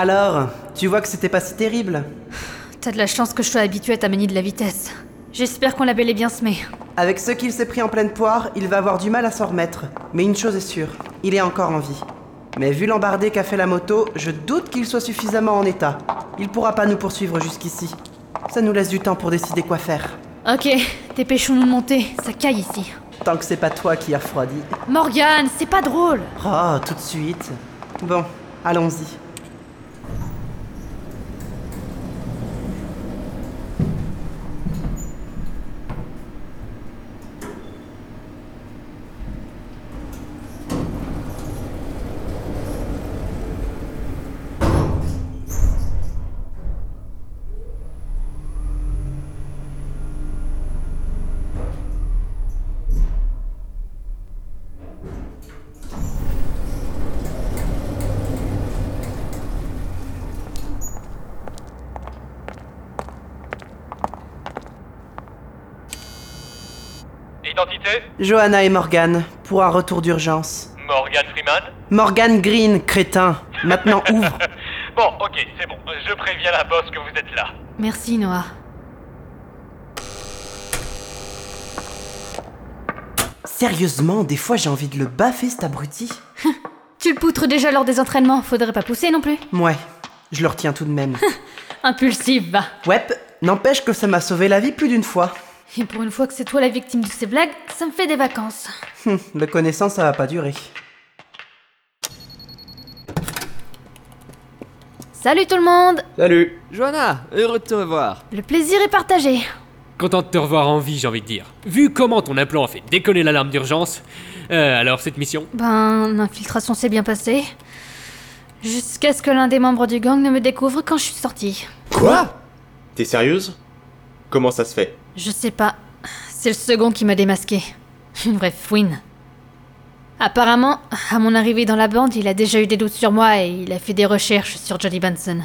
Alors, tu vois que c'était pas si terrible T'as de la chance que je sois habitué à ta manie de la vitesse. J'espère qu'on l'a bel et bien semé. Avec ce qu'il s'est pris en pleine poire, il va avoir du mal à s'en remettre. Mais une chose est sûre, il est encore en vie. Mais vu l'embardé qu'a fait la moto, je doute qu'il soit suffisamment en état. Il pourra pas nous poursuivre jusqu'ici. Ça nous laisse du temps pour décider quoi faire. Ok, dépêchons-nous de monter, ça caille ici. Tant que c'est pas toi qui a refroidi. Morgane, c'est pas drôle Oh, tout de suite. Bon, allons-y. Identité Johanna et Morgan, pour un retour d'urgence. Morgan Freeman Morgan Green, crétin. Maintenant ouvre. Bon, ok, c'est bon. Je préviens la boss que vous êtes là. Merci, Noah. Sérieusement, des fois j'ai envie de le baffer cet abruti. Tu le poutres déjà lors des entraînements, faudrait pas pousser non plus. Ouais, je le retiens tout de même. Impulsif, va. Ouais, n'empêche que ça m'a sauvé la vie plus d'une fois. Et pour une fois que c'est toi la victime de ces blagues, ça me fait des vacances. Hum, le connaissant, ça va pas durer. Salut tout le monde Salut Johanna, heureux de te revoir. Le plaisir est partagé. Content de te revoir en vie, j'ai envie de dire. Vu comment ton implant a fait déconner l'alarme d'urgence, euh, alors cette mission Ben, l'infiltration s'est bien passée. Jusqu'à ce que l'un des membres du gang ne me découvre quand je suis sortie. Quoi? T'es sérieuse? Comment ça se fait? Je sais pas. C'est le second qui m'a démasqué. Une vraie fouine. Apparemment, à mon arrivée dans la bande, il a déjà eu des doutes sur moi et il a fait des recherches sur Johnny Benson.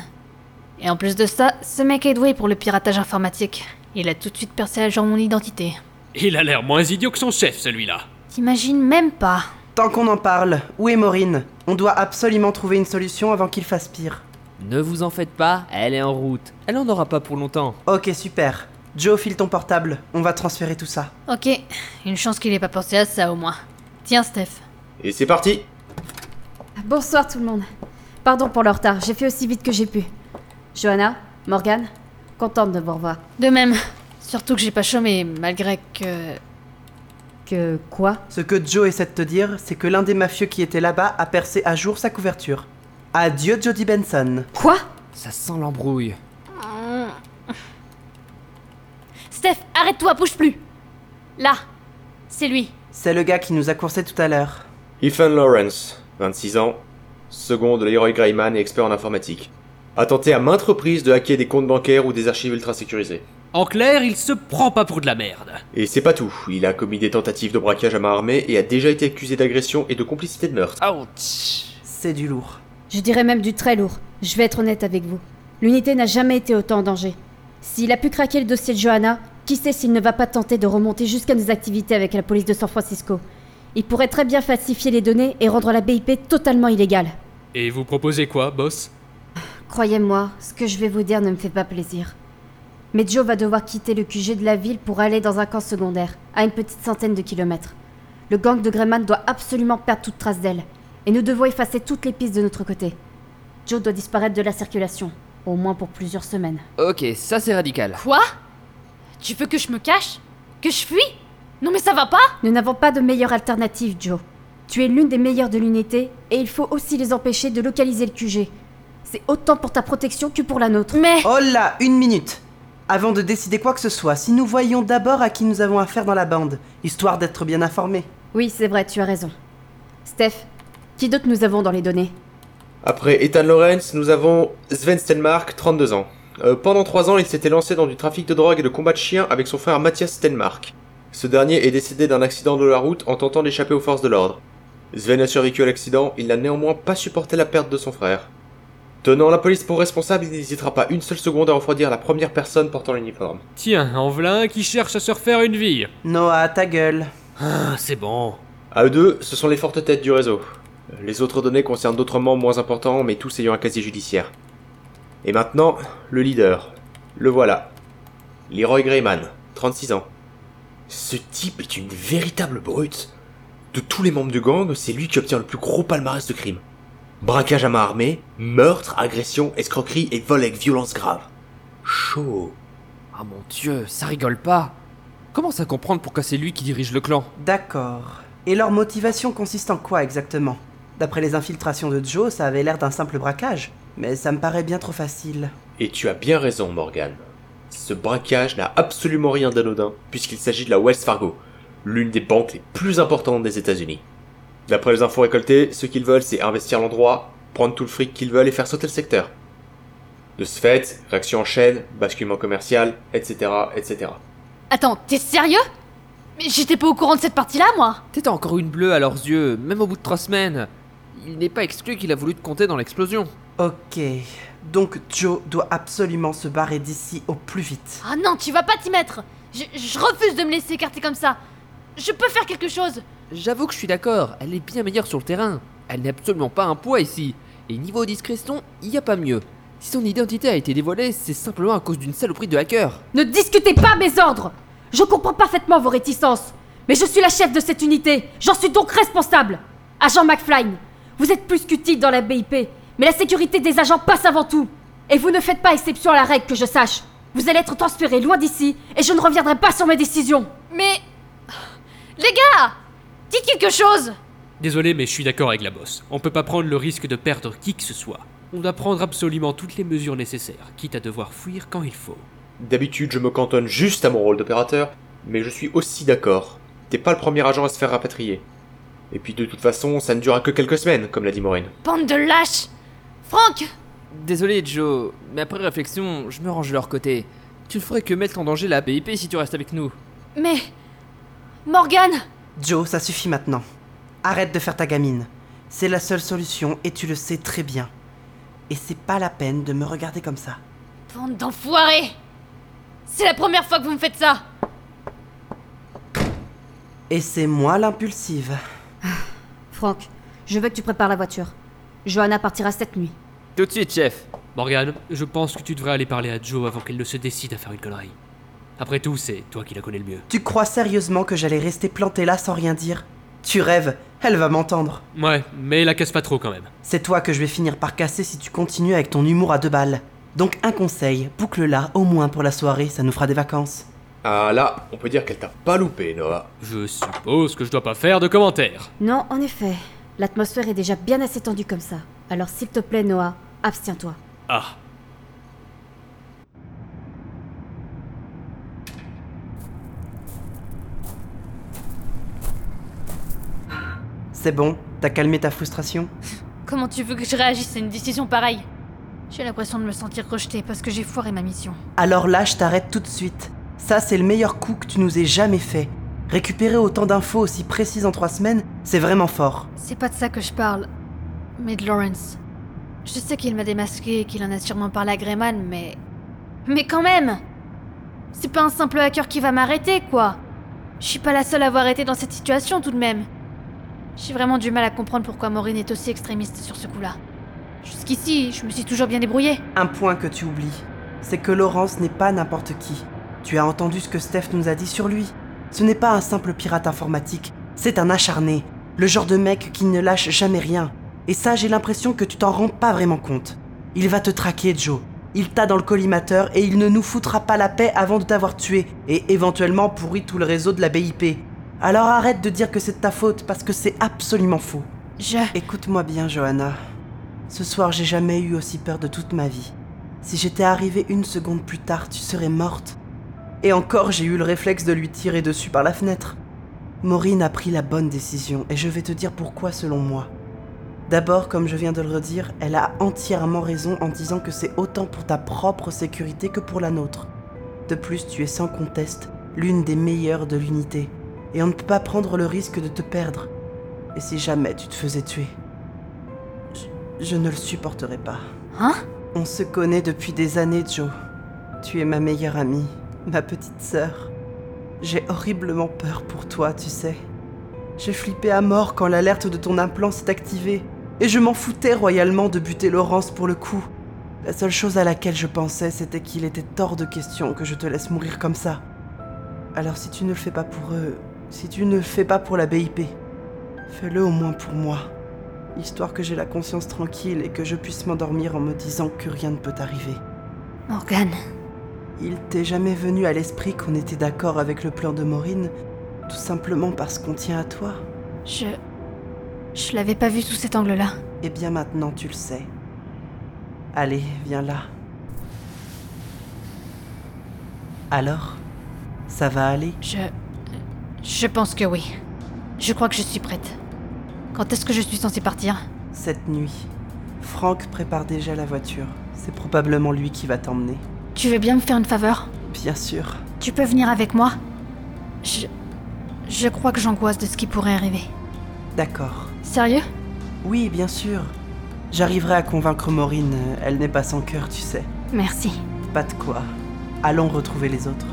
Et en plus de ça, ce mec est doué pour le piratage informatique. Il a tout de suite percé à jour mon identité. Il a l'air moins idiot que son chef, celui-là. T'imagines même pas. Tant qu'on en parle, où est Maureen? On doit absolument trouver une solution avant qu'il fasse pire. Ne vous en faites pas, elle est en route. Elle en aura pas pour longtemps. Ok, super. Joe, file ton portable. On va transférer tout ça. Ok, une chance qu'il ait pas pensé à ça au moins. Tiens, Steph. Et c'est parti Bonsoir tout le monde. Pardon pour le retard, j'ai fait aussi vite que j'ai pu. Johanna, Morgan, contente de vous revoir. De même. Surtout que j'ai pas chômé, malgré que. Que quoi? Ce que Joe essaie de te dire, c'est que l'un des mafieux qui était là-bas a percé à jour sa couverture. Adieu Jody Benson. Quoi? Ça sent l'embrouille. Steph, arrête-toi, bouge plus Là C'est lui. C'est le gars qui nous a coursé tout à l'heure. Ethan Lawrence, 26 ans, second de Leroy Greyman et expert en informatique. A tenté à maintes reprises de hacker des comptes bancaires ou des archives ultra sécurisées. En clair, il se prend pas pour de la merde. Et c'est pas tout, il a commis des tentatives de braquage à main armée et a déjà été accusé d'agression et de complicité de meurtre. Ouch C'est du lourd. Je dirais même du très lourd. Je vais être honnête avec vous. L'unité n'a jamais été autant en danger. S'il a pu craquer le dossier de Johanna, qui sait s'il ne va pas tenter de remonter jusqu'à nos activités avec la police de San Francisco. Il pourrait très bien falsifier les données et rendre la BIP totalement illégale. Et vous proposez quoi, boss? Croyez-moi, ce que je vais vous dire ne me fait pas plaisir. Mais Joe va devoir quitter le QG de la ville pour aller dans un camp secondaire, à une petite centaine de kilomètres. Le gang de Greyman doit absolument perdre toute trace d'elle, et nous devons effacer toutes les pistes de notre côté. Joe doit disparaître de la circulation, au moins pour plusieurs semaines. Ok, ça c'est radical. Quoi? Tu veux que je me cache? Que je fuis? Non mais ça va pas Nous n'avons pas de meilleure alternative, Joe. Tu es l'une des meilleures de l'unité, et il faut aussi les empêcher de localiser le QG. C'est autant pour ta protection que pour la nôtre. Mais... Oh là, une minute Avant de décider quoi que ce soit, si nous voyions d'abord à qui nous avons affaire dans la bande, histoire d'être bien informés. Oui, c'est vrai, tu as raison. Steph, qui d'autre nous avons dans les données? Après Ethan Lawrence, nous avons Sven Stenmark, 32 ans. Euh, pendant 3 ans, il s'était lancé dans du trafic de drogue et de combat de chiens avec son frère Mathias Stenmark. Ce dernier est décédé d'un accident de la route en tentant d'échapper aux forces de l'ordre. Sven a survécu à l'accident, il n'a néanmoins pas supporté la perte de son frère. Tenant la police pour responsable, il n'hésitera pas une seule seconde à refroidir la première personne portant l'uniforme. Tiens, en v'là un qui cherche à se refaire une vie. Noah, ta gueule. Ah, c'est bon. À eux deux, ce sont les fortes têtes du réseau. Les autres données concernent d'autres membres moins importants, mais tous ayant un casier judiciaire. Et maintenant, le leader. Le voilà. Leroy Greyman, 36 ans. Ce type est une véritable brute. De tous les membres du gang, c'est lui qui obtient le plus gros palmarès de crimes. Braquage à main armée, meurtre, agression, escroquerie et vol avec violence grave. Chaud. Ah mon dieu, ça rigole pas. Commence à comprendre pourquoi c'est lui qui dirige le clan? D'accord. Et leur motivation consiste en quoi exactement? D'après les infiltrations de Joe, ça avait l'air d'un simple braquage. Mais ça me paraît bien trop facile. Et tu as bien raison, Morgan. Ce braquage n'a absolument rien d'anodin, puisqu'il s'agit de la Wells Fargo, l'une des banques les plus importantes des États-Unis. D'après les infos récoltées, ce qu'ils veulent, c'est investir l'endroit, prendre tout le fric qu'ils veulent et faire sauter le secteur. De ce fait, réaction en chaîne, basculement commercial, etc., etc. Attends, t'es sérieux? Mais j'étais pas au courant de cette partie-là, moi T'étais encore une bleue à leurs yeux, même au bout de trois semaines. Il n'est pas exclu qu'il a voulu te compter dans l'explosion. Ok. Donc Joe doit absolument se barrer d'ici au plus vite. Ah non, tu vas pas t'y mettre je, je refuse de me laisser écarter comme ça Je peux faire quelque chose J'avoue que je suis d'accord, elle est bien meilleure sur le terrain. Elle n'est absolument pas un poids ici. Et niveau discrétion, il n'y a pas mieux. Si son identité a été dévoilée, c'est simplement à cause d'une saloperie de hacker. Ne discutez pas mes ordres Je comprends parfaitement vos réticences. Mais je suis la chef de cette unité. J'en suis donc responsable. Agent McFly, vous êtes plus qu'utile dans la BIP. Mais la sécurité des agents passe avant tout. Et vous ne faites pas exception à la règle que je sache. Vous allez être transféré loin d'ici et je ne reviendrai pas sur mes décisions. Mais... Les gars Dites quelque chose Désolé, mais je suis d'accord avec la bosse. On peut pas prendre le risque de perdre qui que ce soit. On doit prendre absolument toutes les mesures nécessaires, quitte à devoir fuir quand il faut. D'habitude, je me cantonne juste à mon rôle d'opérateur, mais je suis aussi d'accord. T'es pas le premier agent à se faire rapatrier. Et puis de toute façon, ça ne durera que quelques semaines, comme l'a dit Maureen. Bande de lâches Franck Désolé Joe, mais après réflexion, je me range de leur côté. Tu ne ferais que mettre en danger la BIP si tu restes avec nous. Mais... Morgan Joe, ça suffit maintenant. Arrête de faire ta gamine. C'est la seule solution et tu le sais très bien. Et c'est pas la peine de me regarder comme ça. Bande d'enfoirés C'est la première fois que vous me faites ça Et c'est moi l'impulsive. Franck, je veux que tu prépares la voiture. Johanna partira cette nuit. Tout de suite, chef. Morgan, je pense que tu devrais aller parler à Joe avant qu'elle ne se décide à faire une connerie. Après tout, c'est toi qui la connais le mieux. Tu crois sérieusement que j'allais rester planté là sans rien dire? Tu rêves, elle va m'entendre. Ouais, mais la casse pas trop quand même. C'est toi que je vais finir par casser si tu continues avec ton humour à deux balles. Donc un conseil, boucle-la au moins pour la soirée, ça nous fera des vacances. Ah là, on peut dire qu'elle t'a pas loupé, Noah. Je suppose que je dois pas faire de commentaires. Non, en effet. L'atmosphère est déjà bien assez tendue comme ça. Alors s'il te plaît, Noah, abstiens-toi. Ah. C'est bon, t'as calmé ta frustration? Comment tu veux que je réagisse à une décision pareille? J'ai l'impression de me sentir rejetée parce que j'ai foiré ma mission. Alors là, je t'arrête tout de suite. Ça, c'est le meilleur coup que tu nous aies jamais fait. Récupérer autant d'infos aussi précises en trois semaines, c'est vraiment fort. C'est pas de ça que je parle, mais Lawrence. Je sais qu'il m'a démasqué et qu'il en a sûrement parlé à Greyman, mais. Mais quand même C'est pas un simple hacker qui va m'arrêter, quoi Je suis pas la seule à avoir été dans cette situation tout de même. J'ai vraiment du mal à comprendre pourquoi Maureen est aussi extrémiste sur ce coup-là. Jusqu'ici, je me suis toujours bien débrouillée. Un point que tu oublies, c'est que Laurence n'est pas n'importe qui. Tu as entendu ce que Steph nous a dit sur lui. Ce n'est pas un simple pirate informatique, c'est un acharné, le genre de mec qui ne lâche jamais rien. Et ça, j'ai l'impression que tu t'en rends pas vraiment compte. Il va te traquer, Joe. Il t'a dans le collimateur et il ne nous foutra pas la paix avant de t'avoir tué et éventuellement pourri tout le réseau de la BIP. Alors arrête de dire que c'est de ta faute parce que c'est absolument faux. Je. Écoute-moi bien, Johanna. Ce soir, j'ai jamais eu aussi peur de toute ma vie. Si j'étais arrivée une seconde plus tard, tu serais morte. Et encore, j'ai eu le réflexe de lui tirer dessus par la fenêtre. Maureen a pris la bonne décision et je vais te dire pourquoi selon moi. D'abord, comme je viens de le redire, elle a entièrement raison en disant que c'est autant pour ta propre sécurité que pour la nôtre. De plus, tu es sans conteste l'une des meilleures de l'unité, et on ne peut pas prendre le risque de te perdre. Et si jamais tu te faisais tuer Je, je ne le supporterai pas. Hein? On se connaît depuis des années, Joe. Tu es ma meilleure amie, ma petite sœur. J'ai horriblement peur pour toi, tu sais. J'ai flippé à mort quand l'alerte de ton implant s'est activée. Et je m'en foutais royalement de buter Laurence pour le coup. La seule chose à laquelle je pensais, c'était qu'il était hors de question que je te laisse mourir comme ça. Alors si tu ne le fais pas pour eux, si tu ne le fais pas pour la BIP, fais-le au moins pour moi. Histoire que j'ai la conscience tranquille et que je puisse m'endormir en me disant que rien ne peut arriver. Morgan, Il t'est jamais venu à l'esprit qu'on était d'accord avec le plan de Maureen, tout simplement parce qu'on tient à toi je. Je l'avais pas vu sous cet angle-là. Eh bien maintenant tu le sais. Allez, viens là. Alors Ça va aller? Je. Je pense que oui. Je crois que je suis prête. Quand est-ce que je suis censée partir? Cette nuit, Franck prépare déjà la voiture. C'est probablement lui qui va t'emmener. Tu veux bien me faire une faveur? Bien sûr. Tu peux venir avec moi? Je. Je crois que j'angoisse de ce qui pourrait arriver. D'accord. Sérieux? Oui, bien sûr. J'arriverai à convaincre Maureen, elle n'est pas sans cœur, tu sais. Merci. Pas de quoi. Allons retrouver les autres.